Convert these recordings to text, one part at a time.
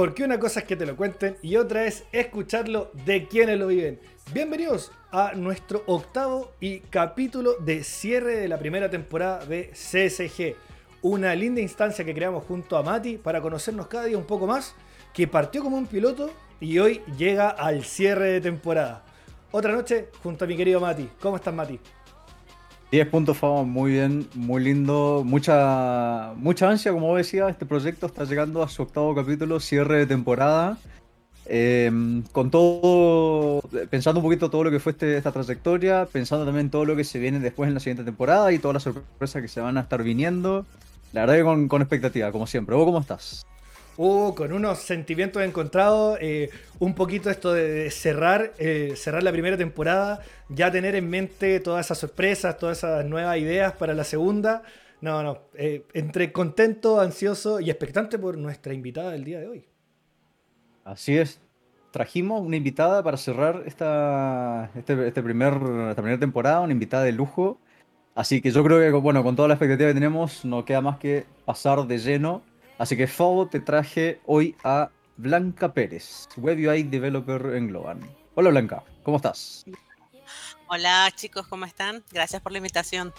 porque una cosa es que te lo cuenten y otra es escucharlo de quienes lo viven. Bienvenidos a nuestro octavo y capítulo de cierre de la primera temporada de CSG. Una linda instancia que creamos junto a Mati para conocernos cada día un poco más, que partió como un piloto y hoy llega al cierre de temporada. Otra noche junto a mi querido Mati. ¿Cómo estás, Mati? 10 puntos, Fabo, muy bien, muy lindo. Mucha, mucha ansia, como decía. Este proyecto está llegando a su octavo capítulo, cierre de temporada. Em, con todo, pensando un poquito todo lo que fue este, esta trayectoria, pensando también todo lo que se viene después en la siguiente temporada y todas las sorpresas que se van a estar viniendo. La verdad que con, con expectativa, como siempre. ¿Vos cómo estás? Uh, con unos sentimientos encontrados, eh, un poquito esto de cerrar, eh, cerrar la primera temporada, ya tener en mente todas esas sorpresas, todas esas nuevas ideas para la segunda. No, no, eh, entre contento, ansioso y expectante por nuestra invitada del día de hoy. Así es. Trajimos una invitada para cerrar esta, este, este primer, esta primera temporada, una invitada de lujo. Así que yo creo que, bueno, con toda la expectativa que tenemos, no queda más que pasar de lleno Así que Fabo te traje hoy a Blanca Pérez, Web UI Developer en Globan. Hola Blanca, ¿cómo estás? Hola chicos, ¿cómo están? Gracias por la invitación.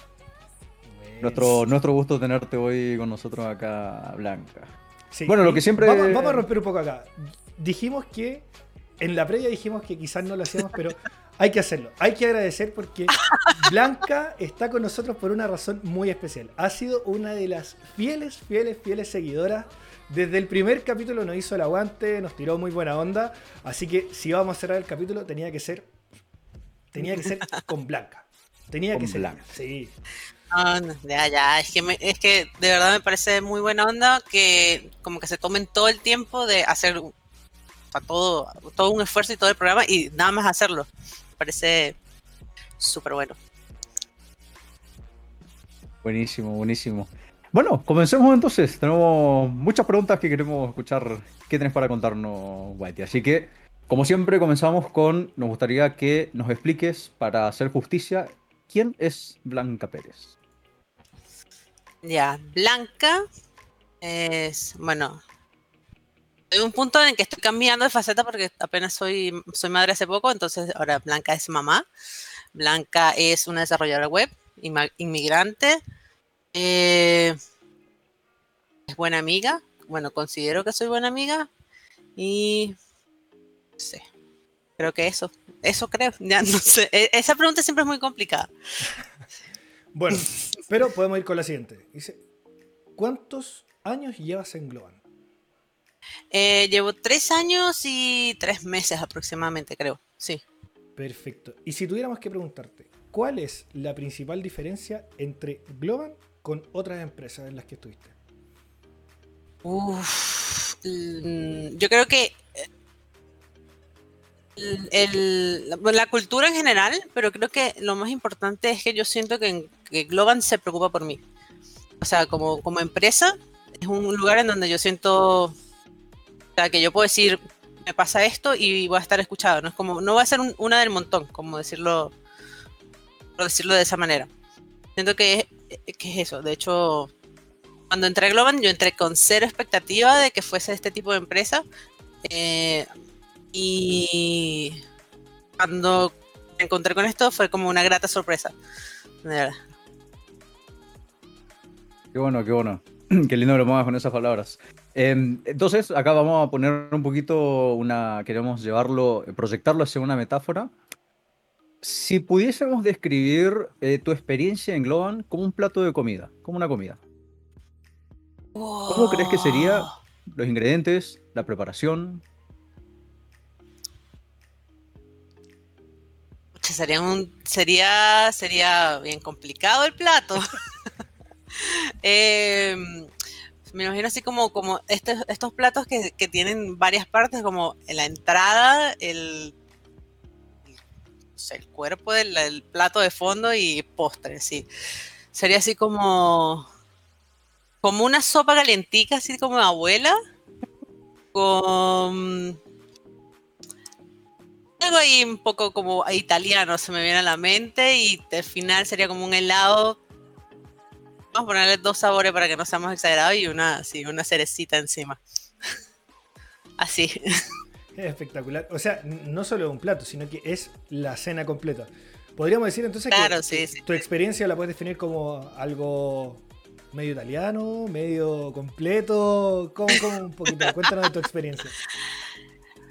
Nuestro, nuestro gusto tenerte hoy con nosotros acá, Blanca. bueno, lo que siempre... Vamos, vamos, a romper un poco acá. Dijimos que, en la previa dijimos que quizás no lo hacíamos, pero hay que hacerlo. Hay que agradecer porque Blanca está con nosotros por una razón muy especial. Ha sido una de las fieles, fieles, fieles seguidoras. Desde el primer capítulo nos hizo el aguante, nos tiró muy buena onda. Así que si vamos a cerrar el capítulo, tenía que ser. Tenía que ser con Blanca. Tenía que ser. Blanca. Sí. ya, ya, es que, es que de verdad me parece muy buena onda que como que se tomen todo el tiempo de hacer todo, todo un esfuerzo y todo el programa y nada más hacerlo parece súper bueno. Buenísimo, buenísimo. Bueno, comencemos entonces. Tenemos muchas preguntas que queremos escuchar. ¿Qué tenés para contarnos, Whitey? Así que, como siempre, comenzamos con. Nos gustaría que nos expliques, para hacer justicia, quién es Blanca Pérez. Ya, Blanca es. Bueno, hay un punto en que estoy cambiando de faceta porque apenas soy, soy madre hace poco, entonces ahora Blanca es mamá. Blanca es una desarrolladora web, inmigrante, eh, es buena amiga, bueno, considero que soy buena amiga y sé, creo que eso, eso creo, e, esa pregunta siempre es muy complicada. Bueno, pero podemos ir con la siguiente. Dice, ¿cuántos años llevas en Globan? Eh, llevo tres años y tres meses aproximadamente, creo. Sí. Perfecto. Y si tuviéramos que preguntarte, ¿cuál es la principal diferencia entre Globan con otras empresas en las que estuviste? Uf, mm, yo creo que eh, la cultura en general, pero creo que lo más importante es que yo siento que, que Globan se preocupa por mí. O sea, como, como empresa, es un lugar en donde yo siento sea, que yo puedo decir, me pasa esto y voy a estar escuchado. No es como, no va a ser una del montón, como decirlo, por decirlo de esa manera. Siento que es, que es eso. De hecho, cuando entré a Globan, yo entré con cero expectativa de que fuese este tipo de empresa. Eh, y cuando me encontré con esto fue como una grata sorpresa. De verdad. Qué bueno, qué bueno. Qué lindo lo muevas con esas palabras. Em, entonces, acá vamos a poner un poquito una. Queremos llevarlo, proyectarlo hacia una metáfora. Si pudiésemos describir eh, tu experiencia en Globan como un plato de comida, como una comida. ¿Cómo crees que sería los ingredientes, la preparación? Sería, un, sería, sería bien complicado el plato. eh, me imagino así como, como estos, estos platos que, tienen varias partes, como la entrada, el, el cuerpo del plato de fondo y postre, sí. Sería así como, como una sopa calientica, así como abuela, con algo ahí un poco como italiano se me viene a la mente y al final sería como un helado Vamos a ponerle dos sabores para que no seamos exagerados y una, sí, una cerecita encima. así. Es espectacular. O sea, no solo un plato, sino que es la cena completa. Podríamos decir entonces que tu experiencia la puedes definir como algo medio italiano, medio completo. ¿Cómo, un poquito? Cuéntanos de tu experiencia.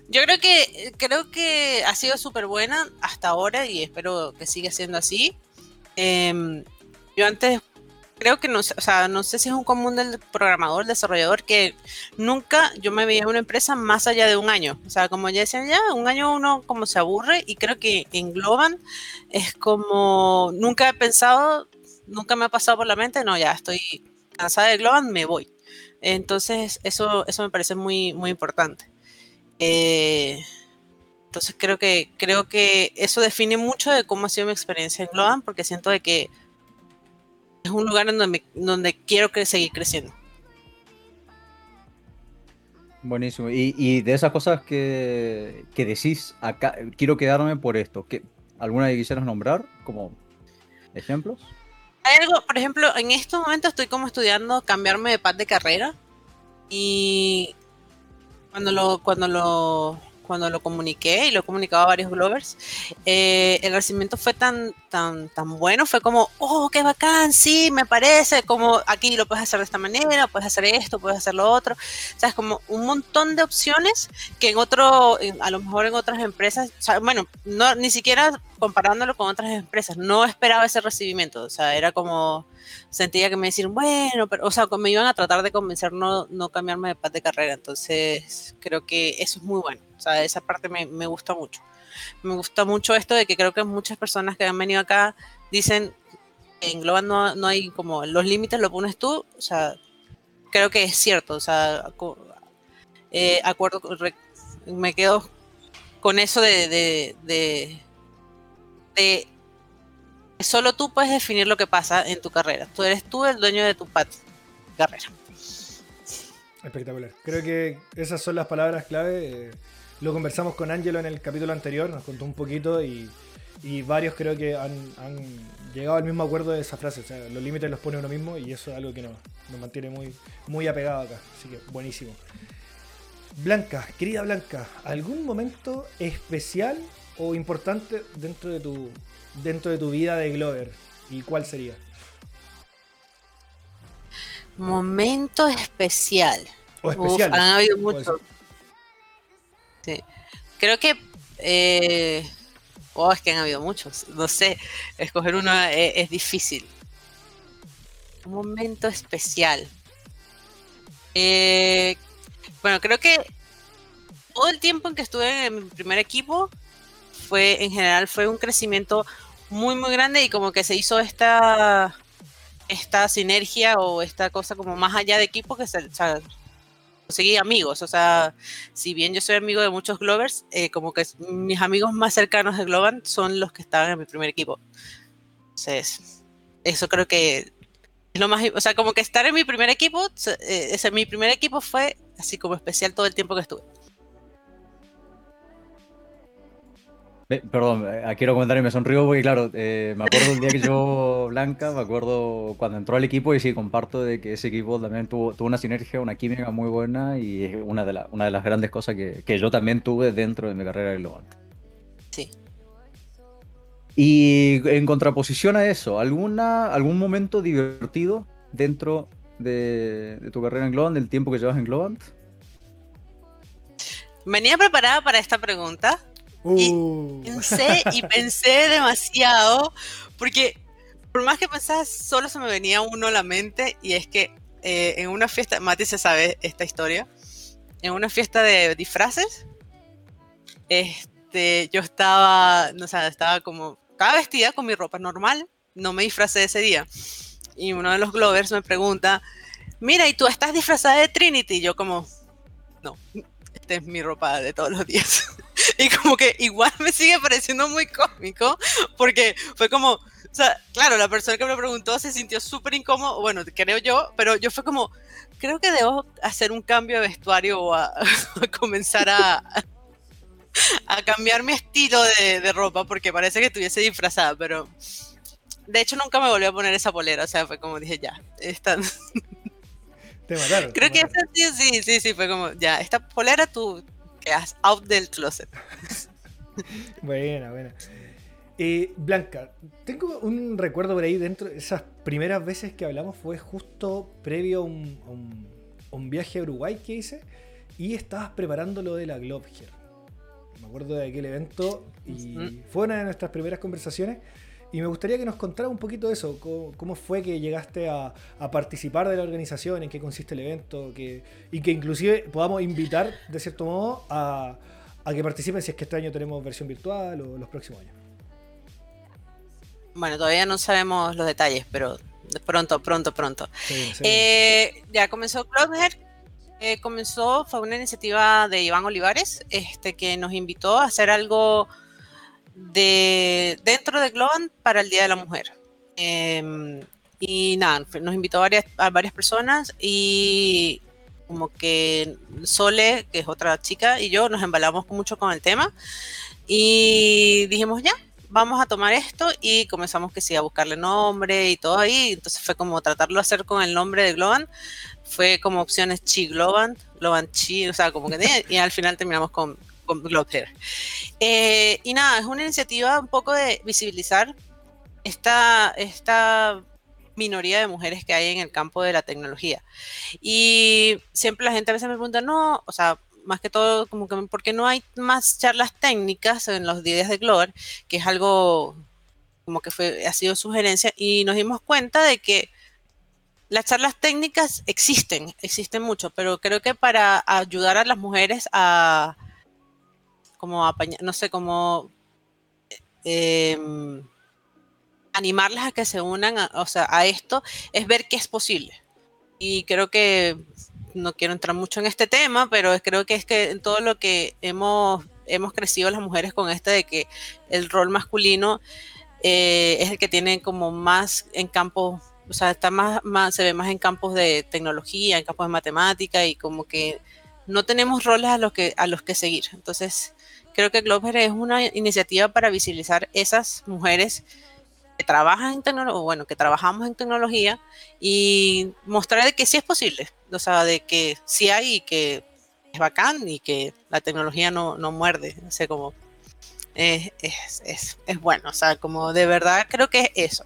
Yo creo que creo que ha sido súper buena hasta ahora y espero que siga siendo así. Em, yo antes creo que no, o sea, no sé si es un común del programador, desarrollador, que nunca yo me veía en una empresa más allá de un año. O sea, como ya decían, ya, un año uno como se aburre y creo que en Globan es como, nunca he pensado, nunca me ha pasado por la mente, no, ya estoy cansada de Globan, me voy. Entonces, eso, eso me parece muy, muy importante. Eh, entonces creo que, creo que eso define mucho de cómo ha sido mi experiencia en Globan, porque siento de que es un lugar en donde, donde quiero que seguir creciendo. Buenísimo. Y, de esas cosas que, decís, acá quiero quedarme por esto, ¿qué, ¿alguna que quisieras nombrar como ejemplos? Hay algo, por ejemplo, en estos momentos estoy como estudiando cambiarme de paz de carrera y cuando lo, cuando lo cuando lo comuniqué y lo he comunicado a varios bloggers, eh, el recibimiento fue tan, tan, tan bueno, fue como, oh, qué bacán, sí, me parece, como aquí lo puedes hacer de esta manera, puedes hacer esto, puedes hacer lo otro, o sea, es como un montón de opciones que en otro, a lo mejor en otras empresas, bueno, no, ni siquiera comparándolo con otras empresas, no esperaba ese recibimiento, o sea, era como, sentía que me decían, bueno, pero, o sea, me iban a tratar de convencer no, no cambiarme de paz de carrera, entonces creo que eso es muy bueno. O sea, esa parte me, me gusta mucho. Me gusta mucho esto de que creo que muchas personas que han venido acá dicen en Global no, no hay como los límites lo pones tú. O sea, creo que es cierto. O sea, eh, acuerdo, me quedo con eso de, de, de, de solo tú puedes definir lo que pasa en tu carrera. Tú eres tú el dueño de tu carrera. Espectacular. Creo que esas son las palabras clave. Eh, lo conversamos con Angelo en el capítulo anterior, nos contó un poquito y, varios creo que han, llegado al mismo acuerdo de esa frase. O sea, los límites los pone uno mismo y eso es algo que nos, mantiene muy, muy apegado acá. Así que buenísimo. Blanca, querida Blanca, ¿algún momento especial o importante dentro de tu, dentro de tu vida de Glover? ¿Y cuál sería? Momento especial. O especial. han habido muchos. Sí. Creo que. Eh, oh, es que han habido muchos. No sé. Escoger uno es, difícil. Un momento especial. Eh, bueno, creo que todo el tiempo en que estuve en mi primer equipo fue, en general, fue un crecimiento muy, muy grande y como que se hizo esta, esta sinergia o esta cosa como más allá de equipo que se, conseguí amigos. O sea, si bien yo soy amigo de muchos Glovers, eh, como que mis amigos más cercanos de Globan son los que estaban en mi primer equipo. Entonces, eso creo que es lo más. O sea, como que estar en mi primer equipo, eh, ese, mi primer equipo fue así como especial todo el tiempo que estuve. Perdón, eh, quiero comentar y me sonrío porque, claro, eh, me acuerdo el día que yo, Blanca, me acuerdo cuando entró al equipo y sí, comparto de que ese equipo también tuvo, tuvo una sinergia, una química muy buena y es una de, una de las grandes cosas que, que, yo también tuve dentro de mi carrera de Global. Sí. Y en contraposición a eso, ¿alguna, ¿algún momento divertido dentro de, de tu carrera en Globant, del tiempo que llevas en Globant? Venía preparada para esta pregunta y uh. pensé y pensé demasiado, porque por más que pensaba, solo se me venía uno a la mente, y es que eh, en una fiesta, Mati se sabe esta historia, en una fiesta de disfraces, este, yo estaba, no sé, estaba como, estaba vestida con mi ropa normal, no me disfracé ese día. Y uno de los Glovers me pregunta, mira, ¿y tú estás disfrazada de Trinity? Y yo como, no, esta es mi ropa de todos los días. y como que igual me sigue pareciendo muy cómico, porque fue como, o sea, claro, la persona que me preguntó se sintió súper incómodo, bueno, creo yo, pero yo fue como, creo que debo hacer un cambio de vestuario o a, comenzar a, a cambiar mi estilo de, de, ropa, porque parece que estuviese disfrazada, pero de hecho nunca me volví a poner esa polera, o sea, fue como dije, ya, están... Te mataron. Creo te que ese sí, sí, sí, sí, fue como, ya, esta polera tú quedas out del closet. Buena, buena. Eh, Blanca, tengo un recuerdo por ahí dentro. Esas primeras veces que hablamos fue justo previo a un, a un- a un viaje a Uruguay que hice y estabas preparando lo de la Globe Here. Me acuerdo de aquel evento y Ujú. fue una de nuestras primeras conversaciones. Y me gustaría que nos contara un poquito de eso. Cómo, cómo fue que llegaste a, a participar de la organización, en qué consiste el evento, que, y que inclusive podamos invitar, de cierto modo, a, a que participen si es que este año tenemos versión virtual o los próximos años. Bueno, todavía no sabemos los detalles, pero pronto, pronto, pronto. Eh, ya comenzó Cloudhead. eh, comenzó, fue una iniciativa de Iván Olivares, este, que nos invitó a hacer algo de dentro de Globan para el Día de la Mujer. Em, y nada, nos invitó a varias, a varias personas y como que Sole, que es otra chica, y yo nos embalamos mucho con el tema y dijimos ya, vamos a tomar esto y comenzamos que sí, a buscarle nombre y todo ahí. Entonces fue como tratarlo de hacer con el nombre de Globan. Fue como opciones Chi Globan, Globan Chi, o sea, como que y al final terminamos con, con Globe Eh, y nada, es una iniciativa un poco de visibilizar esta, esta minoría de mujeres que hay en el campo de la tecnología. Y siempre la gente a veces me pregunta, no, o sea, más que todo, como que, ¿por qué no hay más charlas técnicas en los días de Glover? Que es algo como que fue, ha sido sugerencia, y nos dimos cuenta de que las charlas técnicas existen, existen mucho, pero creo que para ayudar a las mujeres a, como apañar, no sé, como eh, animarlas a que se unan a, o sea, a esto, es ver que es posible. Y creo que no quiero entrar mucho en este tema, pero creo que es que en todo lo que hemos, hemos crecido las mujeres con este de que el rol masculino eh, es el que tiene como más en campos, o sea, está más, más, se ve más en campos de tecnología, en campos de matemática y como que no tenemos roles a los que, a los que seguir. Entonces, creo que Glover es una iniciativa para visibilizar esas mujeres que trabajan en tecnología, o bueno, que trabajamos en tecnología y mostrar de que sí es posible, o sea, de que sí hay y que es bacán y que la tecnología no, no muerde, no sé cómo. Es, es, es, es, bueno, o sea, como de verdad creo que es eso.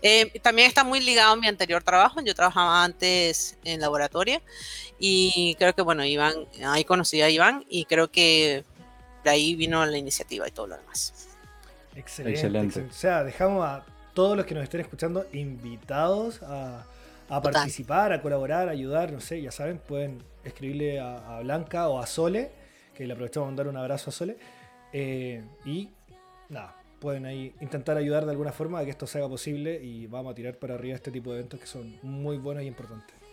Eh, también está muy ligado a mi anterior trabajo, yo trabajaba antes en laboratorio y creo que, bueno, Iván, ahí conocí a Iván y creo que de ahí vino la iniciativa y todo lo demás. Excelente. excelente. excelente. O sea, dejamos a todos los que nos estén escuchando invitados a, a participar, a colaborar, a ayudar, no sé, ya saben, pueden escribirle a, a Blanca o a Sole, que le aprovechamos a mandar un abrazo a Sole. Eh, y nada, pueden ahí intentar ayudar de alguna forma a que esto se haga posible y vamos a tirar para arriba este tipo de eventos que son muy buenos y importantes.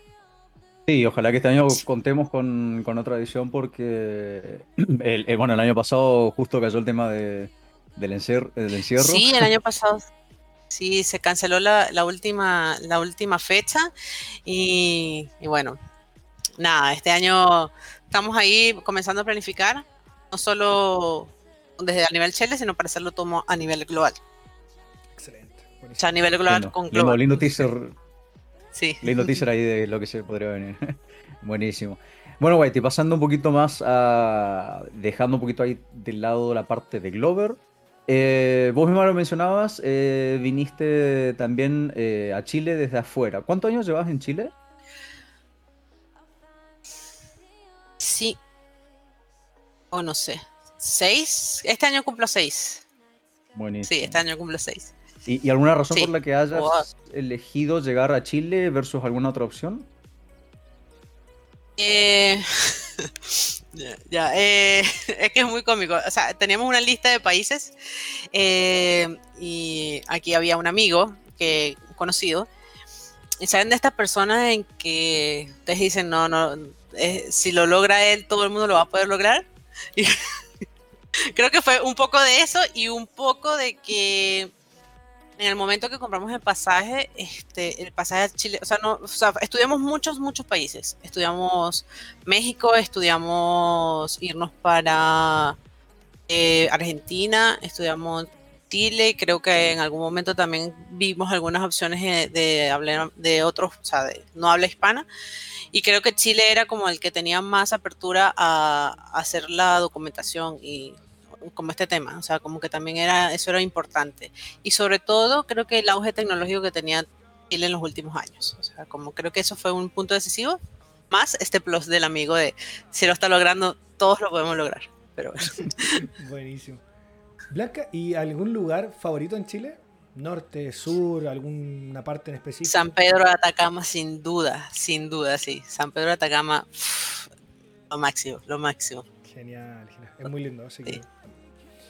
Sí, ojalá que este año contemos con, con otra edición porque, el, el, bueno, el año pasado justo cayó el tema de, del, encer, del encierro. Sí, el año pasado sí se canceló la, la, última, la última fecha y, y, bueno, nada, este año estamos ahí comenzando a planificar, no solo desde a nivel Chile, sino para hacerlo todo a nivel global. Excelente. O sea, a nivel global lindo, con lindo, global. lindo teaser. Sí. Lindo teaser ahí de lo que se podría venir. Buenísimo. Bueno, Whitey, pasando un poquito más a. dejando un poquito ahí del lado la parte de Glover. Eh, vos mismo lo mencionabas, eh, viniste también eh, a Chile desde afuera. ¿Cuántos años llevas en Chile? Sí. O no sé. ¿Seis? Este año cumplo seis. Buenísimo. Sí, este año cumplo seis. ¿Y, y alguna razón Sí. por la que hayas Wow. elegido llegar a Chile versus alguna otra opción? Eh, ya, ya, eh, es que es muy cómico. O sea, teníamos una lista de países eh, y aquí había un amigo que conocido. Y saben de estas personas en que ustedes dicen, no, no, eh, si lo logra él, todo el mundo lo va a poder lograr. Y creo que fue un poco de eso y un poco de que en el momento que compramos el pasaje, este, el pasaje a Chile, o sea, no, o sea, estudiamos muchos, muchos países. Estudiamos México, estudiamos irnos para eh, Argentina, estudiamos Chile y creo que en algún momento también vimos algunas opciones de, hablar, de otros, o sea, de no habla hispana. Y creo que Chile era como el que tenía más apertura a, a hacer la documentación y como este tema, o sea, como que también era, eso era importante. Y sobre todo, creo que el auge tecnológico que tenía Chile en los últimos años, o sea, como creo que eso fue un punto decisivo, más este plus del amigo de, si lo está logrando, todos lo podemos lograr, pero bueno. Buenísimo. Blanca, ¿y algún lugar favorito en Chile? Norte, sur, alguna parte en específico. San Pedro de Atacama, sin duda, sin duda, sí. San Pedro de Atacama, pff, lo máximo, lo máximo. Genial, genial. Es muy lindo. Así Sí. que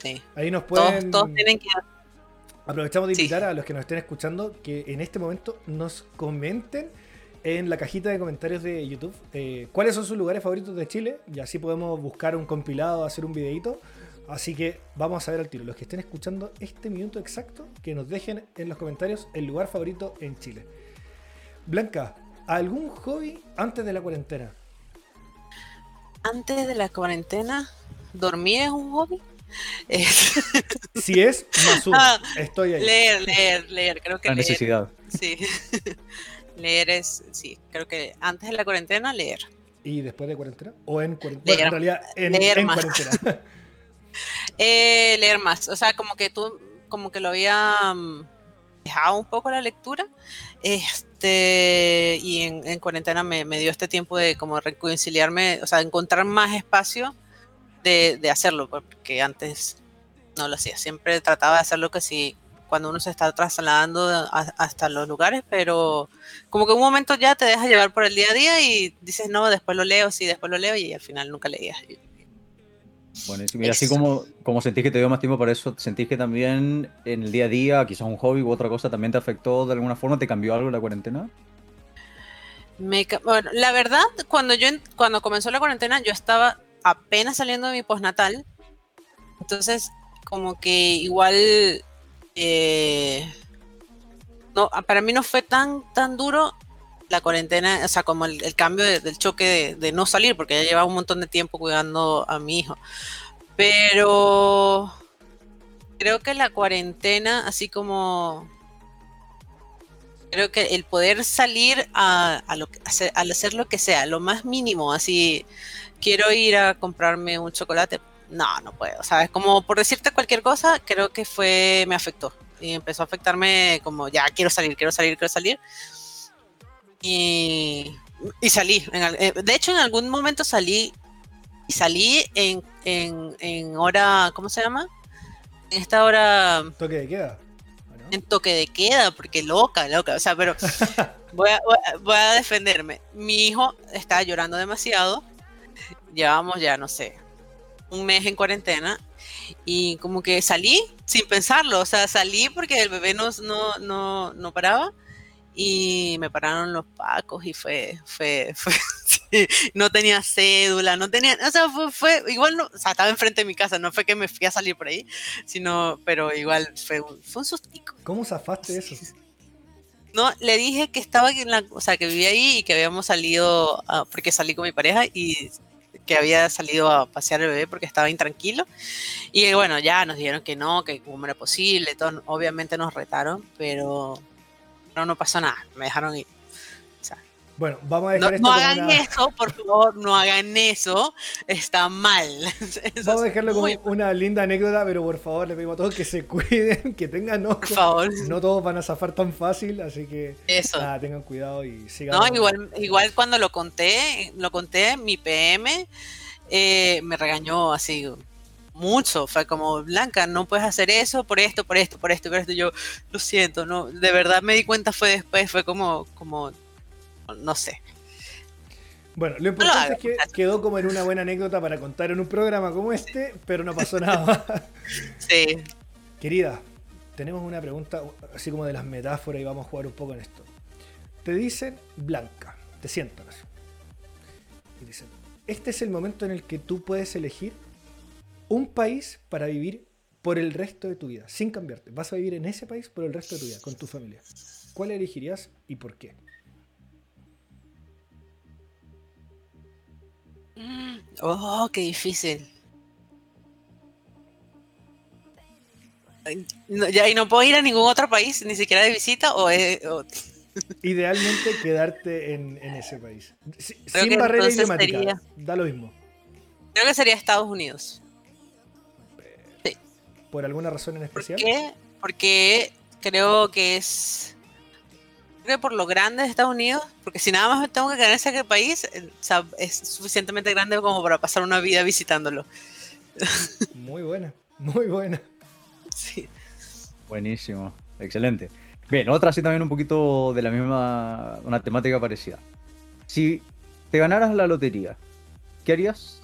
Sí. ahí nos pueden. Todos, todos tienen que Aprovechamos de Sí. invitar a los que nos estén escuchando que en este momento nos comenten en la cajita de comentarios de YouTube eh, cuáles son sus lugares favoritos de Chile y así podemos buscar un compilado, hacer un videito. Así que vamos a ver al tiro. Los que estén escuchando este minuto exacto, que nos dejen en los comentarios el lugar favorito en Chile. Blanca, ¿algún hobby antes de la cuarentena? antes de la cuarentena, dormir es un hobby. Eh, Si es, más uno. Ah, Estoy ahí. leer, leer, leer. Creo que La leer, necesidad. sí. leer es, sí, creo que antes de la cuarentena, leer. ¿Y después de cuarentena? ¿O en cuarentena? Leer. en realidad, en, Leer en más. cuarentena. Eh, leer más, o sea, como que tú, como que lo había mm, dejado un poco la lectura, este, y en, en cuarentena me, me dio este tiempo de como reconciliarme, o sea, encontrar más espacio de, de hacerlo, porque antes no lo hacía, siempre trataba de hacerlo que sí, cuando uno se está trasladando a- hasta los lugares, pero como que en un momento ya te dejas llevar por el día a día y dices, no, después lo leo, sí, después lo leo, y al final nunca leías. Buenísimo. Y así como, como sentís que te dio más tiempo para eso, ¿sentís que también en el día a día, quizás un hobby u otra cosa, también te afectó de alguna forma? ¿Te cambió algo la cuarentena? Me bueno, la verdad, cuando yo cuando comenzó la cuarentena, yo estaba apenas saliendo de mi postnatal. Entonces, como que igual eh, no, para mí no fue tan, tan duro la cuarentena, o sea, como el, cambio de- del choque de, no salir, porque ya llevaba un montón de tiempo cuidando a mi hijo. Pero creo que la cuarentena, así como creo que el poder salir a, hacer, al hacer lo que sea, lo más mínimo, así, quiero ir a comprarme un chocolate, no, no puedo, ¿sabes? Como por decirte cualquier cosa, creo que fue, me afectó. Y empezó a afectarme como, ya, quiero salir, quiero salir, quiero salir. Y, y salí. eh, de hecho, en algún momento salí, y salí en, en, en hora, ¿cómo se llama? En esta hora Toque de queda. en toque de queda, porque loca, loca, o sea, pero voy a- voy a defenderme. Mi hijo estaba llorando demasiado, llevamos ya, no sé, un mes en cuarentena y como que salí sin pensarlo, o sea, salí porque el bebé no, no, no, no paraba y me pararon los pacos y fue, fue, fue, sí, no tenía cédula, no tenía, o sea, fue, fue igual, no, o sea, estaba enfrente de mi casa, no fue que me fui a salir por ahí, sino, pero igual fue, fue un sustico. ¿Cómo zafaste eso? No, le dije que estaba en la, o sea, que vivía ahí y que habíamos salido, a- porque salí con mi pareja y que había salido a pasear el bebé porque estaba intranquilo. Y bueno, ya nos dijeron que no, que cómo era posible, obviamente nos retaron, pero, pero no pasó nada, me dejaron ir. Bueno, vamos a No, dejar esto no hagan una... eso, por favor, no hagan eso, está mal. Eso Vamos a dejarlo como una linda anécdota, pero por favor le pedimos a todos que se cuiden, que tengan ojo. Por favor, No todos van a zafar tan fácil, así que eso. nada, tengan cuidado y sigan. No, igual, igual cuando lo conté, lo conté, mi PM eh, me regañó así mucho. Fue como, Blanca, no puedes hacer eso por esto, por esto, por esto, por esto. Yo lo siento, no, de verdad me di cuenta fue después, fue como, como, no sé. Bueno, lo importante es que quedó como en una buena anécdota para contar en un programa como este, pero no pasó nada. Sí. Querida, tenemos una pregunta así como de las metáforas y vamos a jugar un poco en esto. Te dicen Blanca, te sientan así. Y dicen, este es el momento en el que tú puedes elegir un país para vivir por el resto de tu vida, sin cambiarte. Vas a vivir en ese país por el resto de tu vida, con tu familia. ¿Cuál elegirías y por qué? Oh, qué difícil. no, ya, y no puedo ir a ningún otro país, ni siquiera de visita, o, es- o- Idealmente quedarte en, en ese país. Si- sin barrera idiomática. sería- Da lo mismo. creo que sería Estados Unidos. ¿Por alguna razón en ¿Por especial? qué? Porque creo que es. Creo que por lo grande de Estados Unidos, porque si nada más me tengo que quedar en ese país, eh, o sea, es suficientemente grande como para pasar una vida visitándolo. Muy buena, muy buena. Sí. Buenísimo, excelente. Bien, otra así también un poquito de la misma, una temática parecida. Si te ganaras la lotería, ¿qué harías?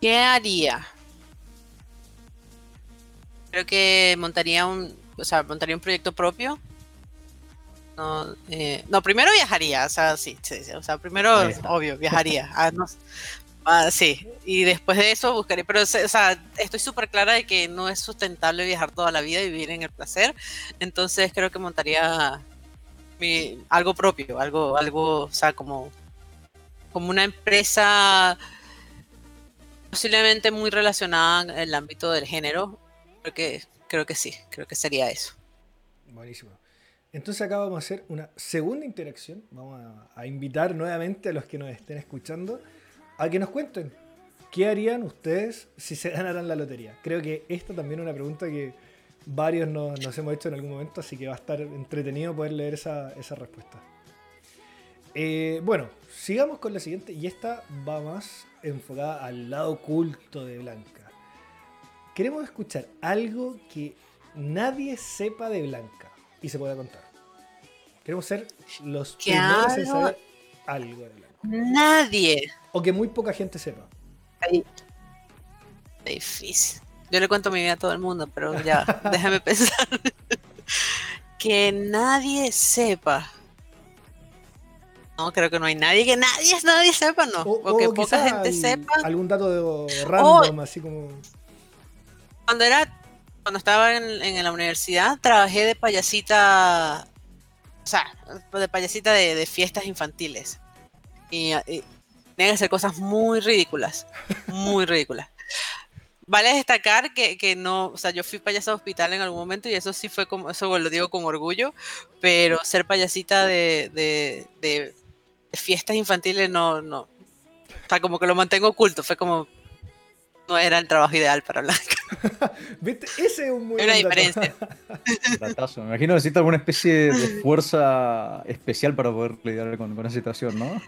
¿Qué haría? Creo que montaría un, o sea, montaría un proyecto propio. No, eh, no, primero viajaría, o sea, sí, sí, sí, o sea, primero, obvio, viajaría. Ah, no- ah, sí, y después de eso buscaré, pero, o sea, estoy súper clara de que no es sustentable viajar toda la vida y vivir en el placer, entonces creo que montaría mi- algo propio, algo, algo, o sea, como, como una empresa posiblemente muy relacionada en el ámbito del género. Creo que, creo que sí, creo que sería eso. Buenísimo. Entonces acá vamos a hacer una segunda interacción. Vamos a, invitar nuevamente a los que nos estén escuchando a que nos cuenten qué harían ustedes si se ganaran la lotería. Creo que esta también es una pregunta que varios nos, hemos hecho en algún momento, así que va a estar entretenido poder leer esa, esa respuesta. Eh, bueno, sigamos con la siguiente y esta va más enfocada al lado oculto de Blanca. Queremos escuchar algo que nadie sepa de Blanca y se pueda contar. Queremos ser los ¿Qué primeros en saber algo de Blanca. Nadie. O que muy poca gente sepa. Difícil. Yo le cuento mi vida a todo el mundo, pero ya, déjame pensar. que nadie sepa. No, creo que no hay nadie que nadie, nadie sepa, no. O, que poca gente sepa. Algún dato de- random, así como. Cuando era, cuando estaba en, en la universidad, trabajé de payasita, o sea, de payasita de, fiestas infantiles. Y, y tenía que hacer cosas muy ridículas, muy ridículas. Vale destacar que, no, o sea, yo fui payasa de hospital en algún momento y eso sí fue como, eso lo digo con orgullo, pero ser payasita de, de- de fiestas infantiles no, no, o sea, como que lo mantengo oculto, fue como, no era el trabajo ideal para Blanca. ¿Viste? Ese es un muy dato. diferencia. Datazo. Me imagino que necesita alguna especie de fuerza especial para poder lidiar con, con esa situación, ¿no?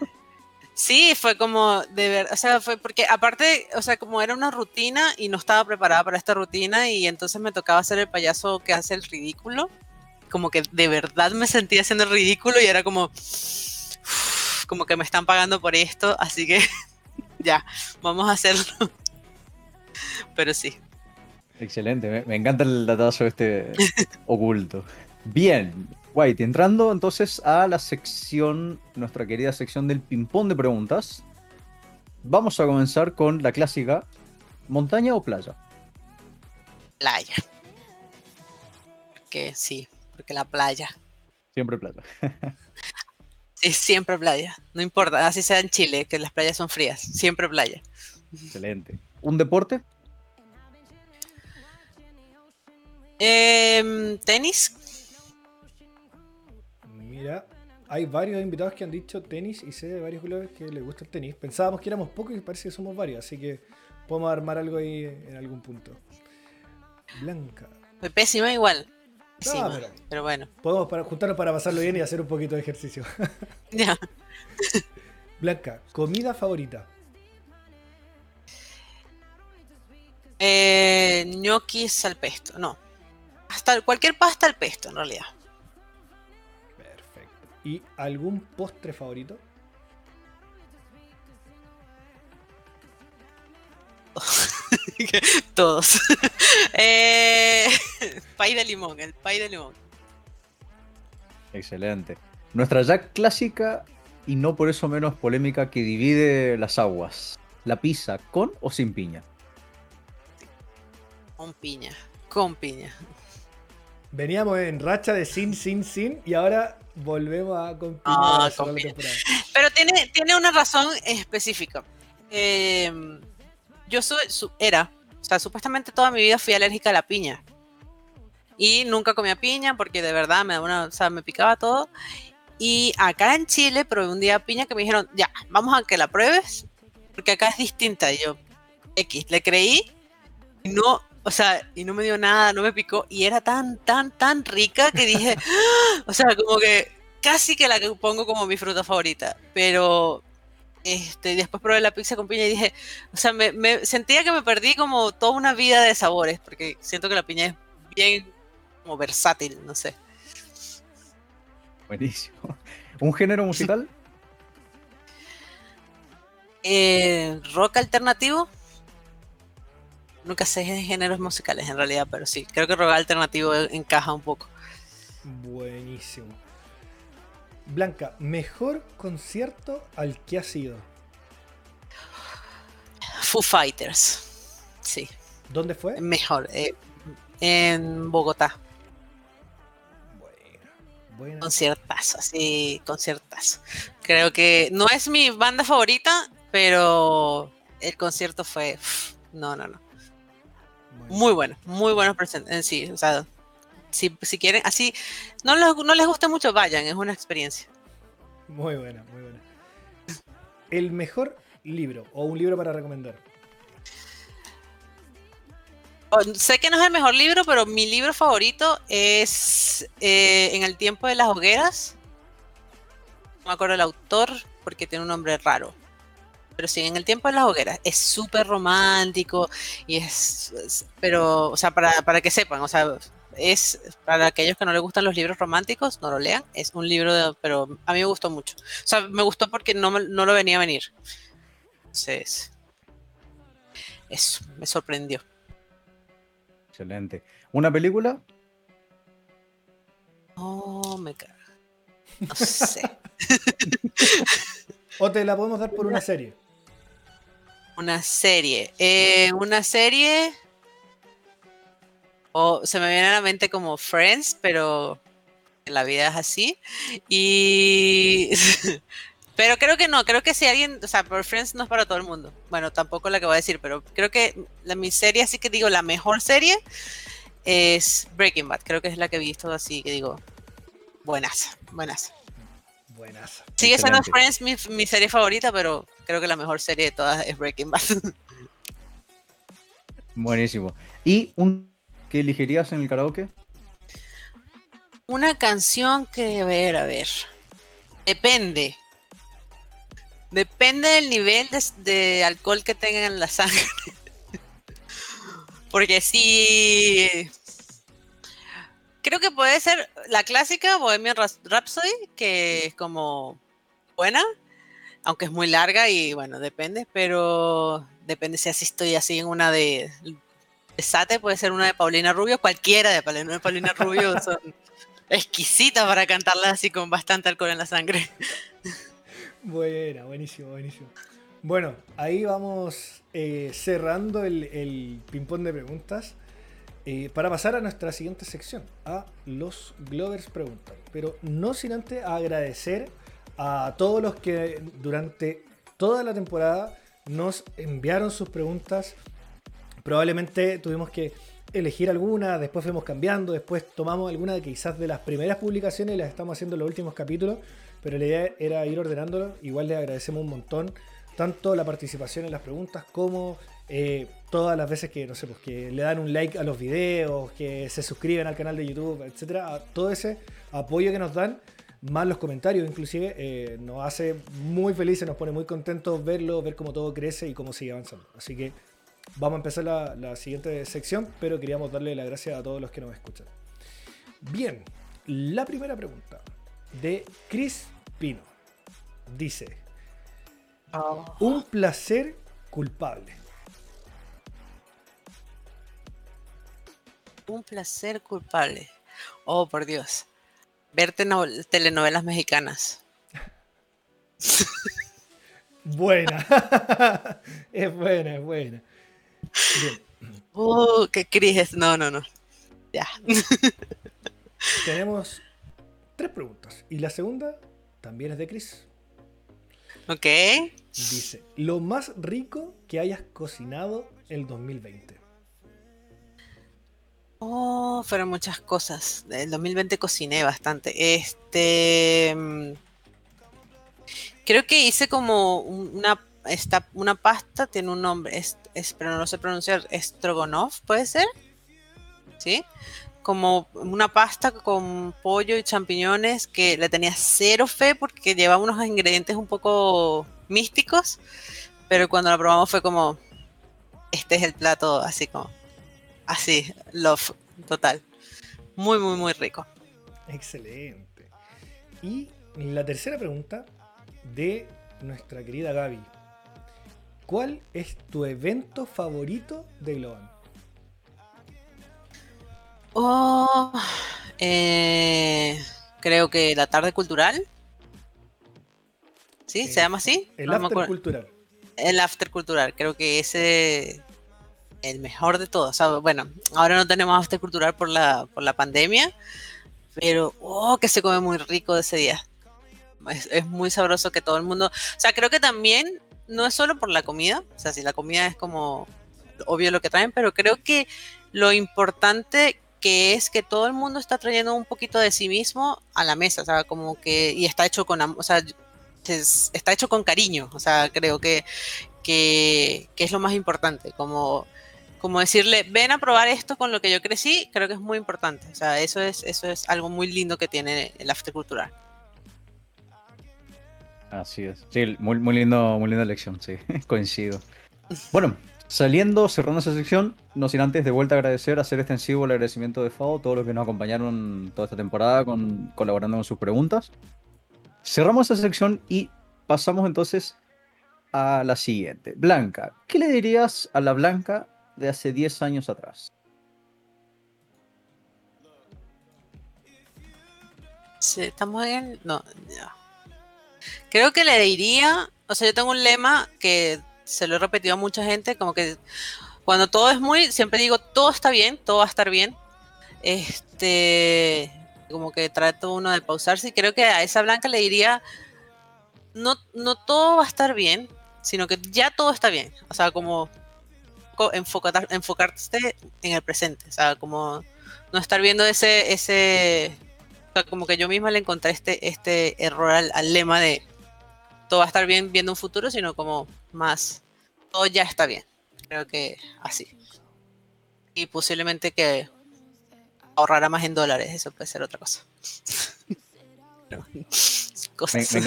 Sí, fue como de ver, o sea, fue porque aparte, o sea, como era una rutina y no estaba preparada para esta rutina y entonces me tocaba hacer el payaso que hace el ridículo, como que de verdad me sentía haciendo el ridículo y era como, como que me están pagando por esto, así que ya, vamos a hacerlo. Pero sí. Excelente, me, me encanta el datazo este oculto. Bien, White, entrando entonces a la sección, nuestra querida sección del ping-pong de preguntas. Vamos a comenzar con la clásica: ¿montaña o playa? Playa. Porque sí, porque la playa. Siempre playa. Es siempre playa. No importa, así sea en Chile, que las playas son frías. Siempre playa. Excelente. ¿Un deporte? Em, ¿Tenis? Mira, hay varios invitados que han dicho tenis y sé de varios clubes que les gusta el tenis. Pensábamos que éramos pocos y parece que somos varios, así que podemos armar algo ahí en algún punto. Blanca. Fue pésima igual. Pésima, pero- pero... bueno. Podemos para, juntarnos para pasarlo bien y hacer un poquito de ejercicio. Ya. Blanca, comida favorita. Eh, ñoquis al pesto, no. Hasta cualquier pasta al pesto, en realidad. Perfecto. ¿Y algún postre favorito? Todos. eh, pay de limón, el pay de limón. Excelente. Nuestra ya clásica y no por eso menos polémica que divide las aguas. ¿La pizza con o sin piña? Con piña. Con piña. Veníamos en racha de sin, sin, sin y ahora volvemos a con piña Ah, con piña. Pero tiene, tiene una razón específica. Eh, yo soy, su- era O sea, supuestamente toda mi vida fui alérgica a la piña. Y nunca comía piña porque de verdad me, una, o sea, me picaba todo. Y acá en Chile probé un día piña que me dijeron, ya, vamos a que la pruebes, porque acá es distinta. Y yo, X, le creí no, o sea, y no me dio nada, no me picó. Y era tan, tan, tan rica que dije, ¡Ah! o sea, como que casi que la pongo como mi fruta favorita. Pero este, después probé la pizza con piña y dije, o sea, me, me, sentía que me perdí como toda una vida de sabores, porque siento que la piña es bien como versátil, no sé. Buenísimo. ¿Un género musical? Eh, rock alternativo. Nunca sé de géneros musicales en realidad, pero sí, creo que rock alternativo encaja un poco. Buenísimo. Blanca, mejor concierto al que ha sido. Foo Fighters. Sí. ¿Dónde fue? Mejor. Eh, en Bogotá. Bueno, bueno. Conciertazo, así, conciertazo. Creo que no es mi banda favorita, pero el concierto fue. No, no, no. Bueno. Muy bueno, muy buenos presentes en sí. O sea, si, si quieren, así, no les, no les gusta mucho, vayan, es una experiencia. Muy buena, muy buena. El mejor libro o un libro para recomendar. Oh, Sé que no es el mejor libro, pero mi libro favorito es eh, En el tiempo de las hogueras. No me acuerdo el autor porque tiene un nombre raro. Pero sí, En el tiempo de las hogueras. Es súper romántico y es, es- Pero, o sea, para, para que sepan, o sea, es para aquellos que no les gustan los libros románticos, no lo lean. Es un libro, de- pero a mí me gustó mucho. O sea, me gustó porque no, me- no lo venía a venir. Entonces, eso, me sorprendió. Excelente. ¿Una película? Oh, me cago. No sé. O te la podemos dar por una serie. Una serie. Eh, una serie. O se me viene a la mente como Friends, pero la vida es así. Y. Pero creo que no, creo que si alguien, o sea, por Friends no es para todo el mundo. Bueno, tampoco la que voy a decir, pero creo que la, mi serie, así que digo, la mejor serie es Breaking Bad. Creo que es la que he visto así, que digo, buenas, buenas. Buenas. Sigue siendo. Friends mi, mi serie favorita, pero creo que la mejor serie de todas es Breaking Bad. Buenísimo. ¿Y un que elegirías en el karaoke? Una canción que, a ver, a ver. Depende. Depende del nivel de, de alcohol que tengan en la sangre. Porque si. Creo que puede ser la clásica Bohemian Rhapsody, que es como buena, aunque es muy larga y bueno, depende, pero depende si así estoy así en una de, de Sate, puede ser una de Paulina Rubio, cualquiera de Paulina, de Paulina Rubio son exquisitas para cantarlas así con bastante alcohol en la sangre. Buena, buenísimo, buenísimo. Bueno, ahí vamos eh, cerrando el, el ping-pong de preguntas eh, para pasar a nuestra siguiente sección, a los Glovers Preguntan. Pero no sin antes agradecer a todos los que durante toda la temporada nos enviaron sus preguntas. Probablemente tuvimos que elegir alguna, después fuimos cambiando, después tomamos alguna de quizás de las primeras publicaciones y las estamos haciendo en los últimos capítulos, pero la idea era ir ordenándolo. Igual les agradecemos un montón, tanto la participación en las preguntas como eh, todas las veces que, no sé, pues que le dan un like a los videos, que se suscriben al canal de YouTube, etcétera, todo ese apoyo que nos dan, más los comentarios inclusive, eh, nos hace muy felices, nos pone muy contentos verlo, ver cómo todo crece y cómo sigue avanzando. Así que vamos a empezar la, la siguiente sección, pero queríamos darle las gracias a todos los que nos escuchan. Bien, la primera pregunta de Chris Pino dice: Un placer culpable. Un placer culpable. Oh, por Dios. Verte no- telenovelas mexicanas. Buena. es buena, es buena. Bien, Oh, qué crisis. No, no, no. Ya. tenemos tres preguntas. Y la segunda también es de Chris. Ok. Dice: Lo más rico que hayas cocinado el 2020. Oh, fueron muchas cosas. El 2020 cociné bastante. Este. mm, Creo que hice como una, esta, una pasta, tiene un nombre, es, pero no lo sé pronunciar. Strogonoff, ¿puede ser? ¿Sí? Como una pasta con pollo y champiñones que le tenía cero fe porque llevaba unos ingredientes un poco místicos. Pero cuando la probamos fue como. Este es el plato, así como. Así, love, total. Muy, muy, muy rico. Excelente. Y la tercera pregunta de nuestra querida Gaby. ¿Cuál es tu evento favorito de Globan? Oh, eh, creo que la tarde cultural. ¿Sí? ¿Se Eh, llama así? El No after cultural. El after cultural. Creo que ese el mejor de todos. O sea, bueno, ahora no tenemos after cultural por la, por la pandemia, pero oh, que se come muy rico ese día. Es, es muy sabroso que todo el mundo. O sea, creo que también no es solo por la comida. O sea, si la comida es como obvio lo que traen, pero creo que lo importante que es que todo el mundo está trayendo un poquito de sí mismo a la mesa, o sea, como que, y está hecho con, o sea, es- está hecho con cariño, o sea, creo que, que, que es lo más importante, como, como decirle, ven a probar esto con lo que yo crecí, creo que es muy importante, o sea, eso es, eso es algo muy lindo que tiene el after cultural. Así es. Sí, muy, muy lindo, muy linda elección, sí, coincido. Bueno, saliendo, cerrando esa sección, no sin antes de vuelta agradecer, hacer extensivo el agradecimiento de FAO, todos los que nos acompañaron toda esta temporada con, colaborando con sus preguntas. Cerramos esa sección y pasamos entonces a la siguiente. Blanca, ¿qué le dirías a la Blanca de hace 10 años atrás? Sí, ¿Estamos en? No, ya. Creo que le diría, o sea, yo tengo un lema que se lo he repetido a mucha gente, como que cuando todo es muy, siempre digo, todo está bien, todo va a estar bien. Este, como que trato uno de pausarse y creo que a esa blanca le diría, no, no todo va a estar bien, sino que ya todo está bien. O sea, como co- enfocar, enfocarte en el presente, o sea, como no estar viendo ese, ese, o sea, como que yo misma le encontré este, este error al, al lema de todo va a estar bien viendo un futuro, sino como más, todo ya está bien. Creo que así. Y posiblemente que ahorrará más en dólares, eso puede ser otra cosa. Pero, Me, me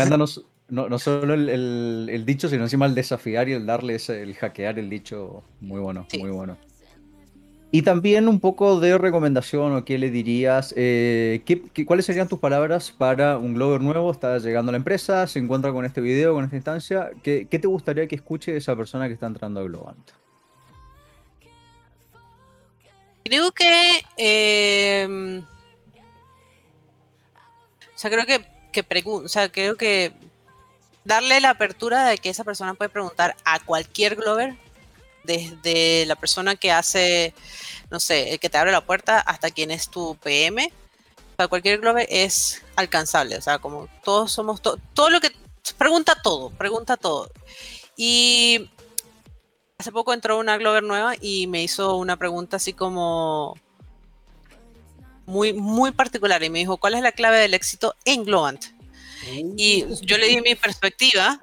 no- no solo el, el- el dicho, sino encima el desafiar y el darle ese, el hackear el dicho. Muy bueno, Sí. muy bueno. Y también un poco de recomendación o qué le dirías, eh, ¿qué- qué- cuáles serían tus palabras para un Glover nuevo? Está llegando a la empresa, se encuentra con este video, con esta instancia. ¿Qué, qué te gustaría que escuche esa persona que está entrando a Globant? Creo que. eh, o sea, creo que, que o sea, creo que darle la apertura de que esa persona puede preguntar a cualquier Glover, desde la persona que hace, no sé, el que te abre la puerta hasta quien es tu PM. Sea, cualquier Glover es alcanzable. O sea, como todos somos, to- todo lo que. Pregunta todo, pregunta todo. Y hace poco entró una Glover nueva y me hizo una pregunta así como muy, muy particular y me dijo, ¿cuál es la clave del éxito en Globant? Y yo le di mi perspectiva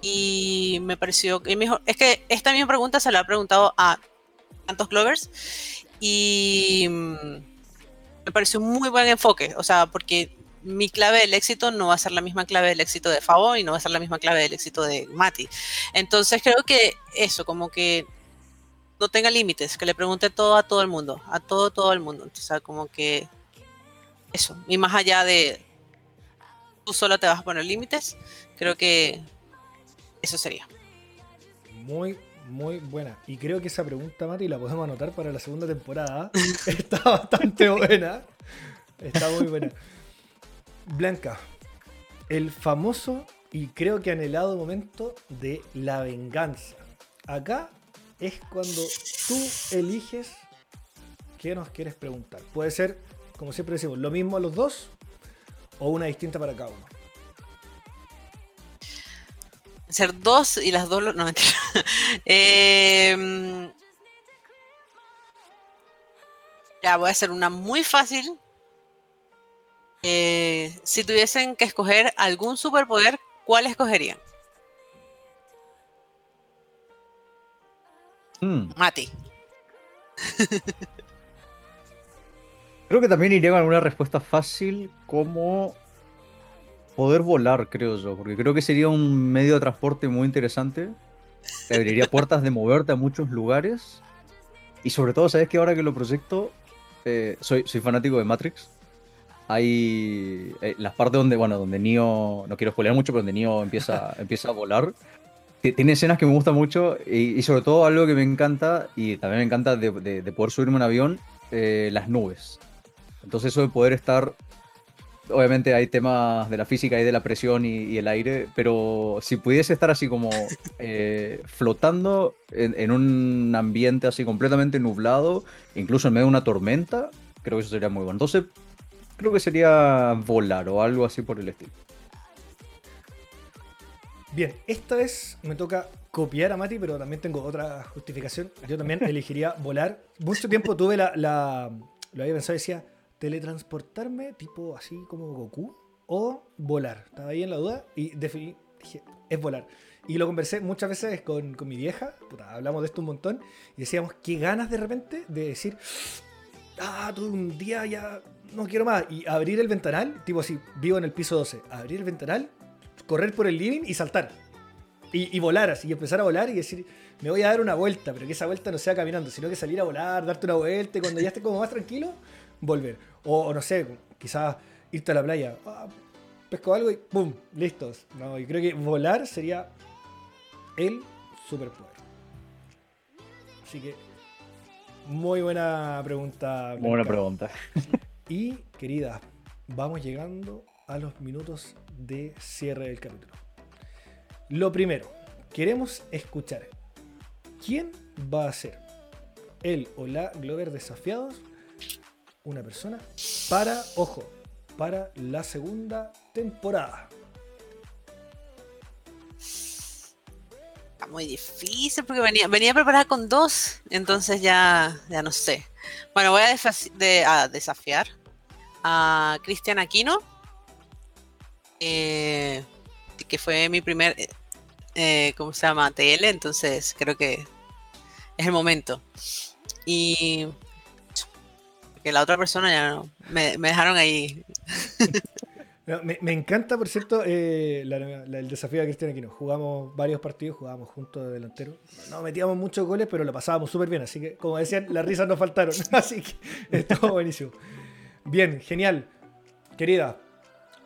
y me pareció, y me dijo, es que esta misma pregunta se la ha preguntado a tantos Glovers y mm, me pareció un muy buen enfoque, o sea, porque mi clave del éxito no va a ser la misma clave del éxito de Fabo y no va a ser la misma clave del éxito de Mati. Entonces creo que eso, como que no tenga límites, que le pregunte todo a todo el mundo, a todo, todo el mundo. O sea, como que eso, y más allá de tú solo te vas a poner límites, creo que eso sería. Muy, muy buena. Y creo que esa pregunta, Mati, la podemos anotar para la segunda temporada. Está bastante buena. Está muy buena. Blanca, el famoso y creo que anhelado momento de la venganza. Acá es cuando tú eliges qué nos quieres preguntar. Puede ser, como siempre decimos, lo mismo a los dos o una distinta para cada uno. Ser dos y las dos, lo- no mentira. Eh, Ya voy a hacer una muy fácil. Eh, si tuviesen que escoger algún superpoder, ¿cuál escogerían? Hmm. Mati. Creo que también iría con alguna respuesta fácil como poder volar, creo yo, porque creo que sería un medio de transporte muy interesante. Te abriría puertas de moverte a muchos lugares. Y sobre todo, ¿sabes que ahora que lo proyecto, eh, soy, soy fanático de Matrix? Hay eh, las partes donde, bueno, donde Neo, no quiero spoilear mucho, pero donde Neo empieza, empieza a volar. Ti- Tiene escenas que me gustan mucho y, y sobre todo algo que me encanta, y también me encanta de, de- de poder subirme a un avión, eh, las nubes. Entonces eso de poder estar, obviamente hay temas de la física y de la presión y, y el aire, pero si pudiese estar así como eh, flotando en, en un ambiente así completamente nublado, incluso en medio de una tormenta, creo que eso sería muy bueno. Entonces creo que sería volar o algo así por el estilo. Bien, esta vez me toca copiar a Mati, pero también tengo otra justificación. Yo también elegiría volar. Mucho tiempo tuve la, la- Lo había pensado y decía, teletransportarme, tipo así como Goku, o volar. Estaba ahí en la duda y definí, dije, es volar. Y lo conversé muchas veces con, con mi vieja, hablamos de esto un montón, y decíamos, qué ganas de repente de decir, ah, tuve un día ya no quiero más. Y abrir el ventanal, tipo así, vivo en el piso 12, abrir el ventanal, correr por el living y saltar. Y, y volar así, y empezar a volar y decir, me voy a dar una vuelta, pero que esa vuelta no sea caminando, sino que salir a volar, darte una vuelta y cuando ya esté como más tranquilo, volver. O, no sé, quizás irte a la playa, ah, pesco algo y ¡pum! Listos. No, y creo que volar sería el superpoder. Así que, muy buena pregunta. Muy buena pregunta. Y, querida, vamos llegando a los minutos de cierre del capítulo. Lo primero, queremos escuchar quién va a ser el o la Glover desafiados, una persona, para, ojo, para la segunda temporada. Está muy difícil porque venía, venía preparada con dos, entonces ya, ya no sé. Bueno, voy a, desafi- de- a desafiar a Cristian Aquino, eh, que fue mi primer, eh, ¿cómo se llama? TL, entonces creo que es el momento. Y que la otra persona ya no, me, dejaron ahí. Me, encanta, por cierto, eh, el desafío de Cristian Aquino. Jugamos varios partidos, jugábamos juntos de delantero. No metíamos muchos goles, pero lo pasábamos súper bien. Así que, como decían, las risas no faltaron. Así que estuvo buenísimo. Bien, genial. Querida,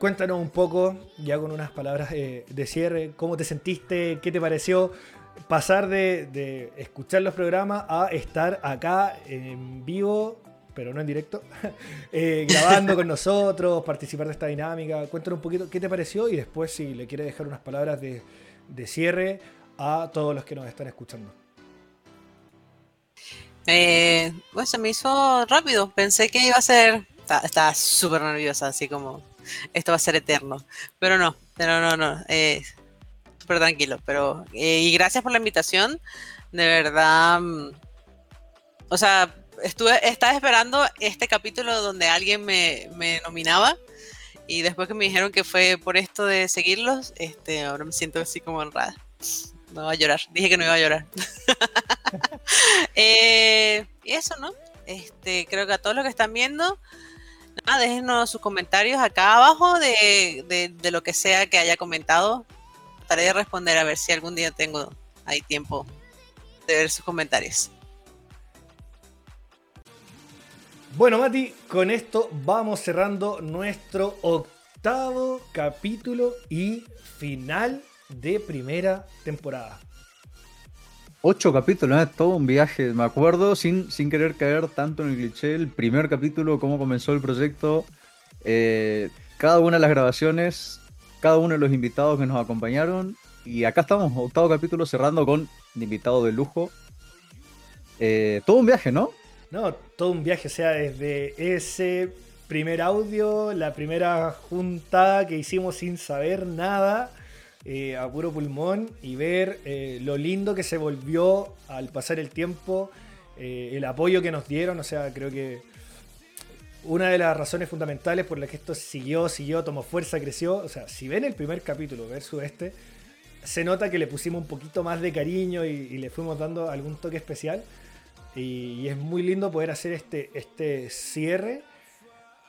cuéntanos un poco, ya con unas palabras eh, de cierre, cómo te sentiste, qué te pareció pasar de, de escuchar los programas a estar acá en vivo, pero no en directo, eh, grabando con nosotros, participar de esta dinámica. Cuéntanos un poquito qué te pareció y después si le quieres dejar unas palabras de, de cierre a todos los que nos están escuchando. Eh, pues se me hizo rápido. Pensé que iba a ser. Estaba súper nerviosa, así como. Esto va a ser eterno. Pero no, pero no, no. Eh, súper tranquilo. Pero. eh, y gracias por la invitación. De verdad. mm, O sea, estuve, estaba esperando este capítulo donde alguien me, me nominaba. Y después que me dijeron que fue por esto de seguirlos, este, ahora me siento así como honrada. No voy a llorar. Dije que no iba a llorar. Eh, y eso, ¿no? Este, creo que a todos los que están viendo, nada, déjenos sus comentarios acá abajo de, de- de lo que sea que haya comentado. Trataré de responder a ver si algún día tengo ahí tiempo de ver sus comentarios. Bueno, Mati, con esto vamos cerrando nuestro octavo capítulo y final de primera temporada. Ocho capítulos, ¿eh? todo un viaje. Me acuerdo, sin, sin querer caer tanto en el cliché, el primer capítulo, cómo comenzó el proyecto, eh, cada una de las grabaciones, cada uno de los invitados que nos acompañaron. Y acá estamos, octavo capítulo, cerrando con invitado de lujo. Eh, todo un viaje, ¿no? No, todo un viaje, o sea, desde ese primer audio, la primera juntada que hicimos sin saber nada, eh, a puro pulmón, y ver eh, lo lindo que se volvió al pasar el tiempo, eh, el apoyo que nos dieron, o sea, creo que una de las razones fundamentales por las que esto siguió, siguió, tomó fuerza, creció. O sea, si ven el primer capítulo versus este, se nota que le pusimos un poquito más de cariño y, le fuimos dando algún toque especial. Y, es muy lindo poder hacer este, este cierre.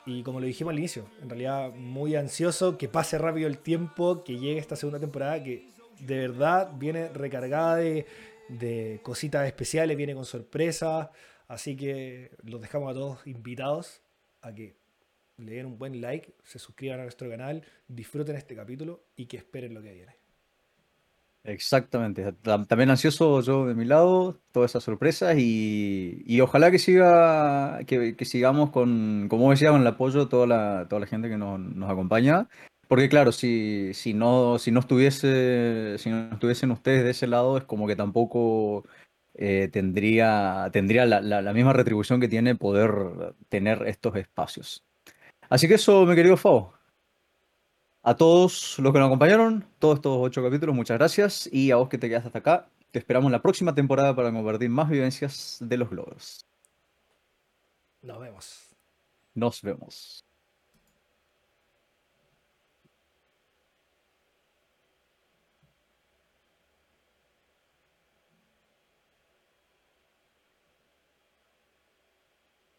Y como lo dijimos al inicio, en realidad muy ansioso, que pase rápido el tiempo, que llegue esta segunda temporada, que de verdad viene recargada de, de cositas especiales, viene con sorpresas. Así que los dejamos a todos invitados a que le den un buen like, se suscriban a nuestro canal, disfruten este capítulo y que esperen lo que viene. Exactamente, también ansioso yo de mi lado, todas esas sorpresas y, ojalá que siga, que, sigamos con, como decía, con el apoyo de toda la, toda la gente que nos, acompaña. Porque claro, si, si, no, si no estuviese, si no estuviesen ustedes de ese lado, es como que tampoco eh, tendría, tendría la, misma retribución que tiene poder tener estos espacios. Así que eso, mi querido Fao. A todos los que nos acompañaron, todos estos ocho capítulos, muchas gracias. Y a vos que te quedaste hasta acá, te esperamos la próxima temporada para compartir más vivencias de los globos. Nos vemos. Nos vemos.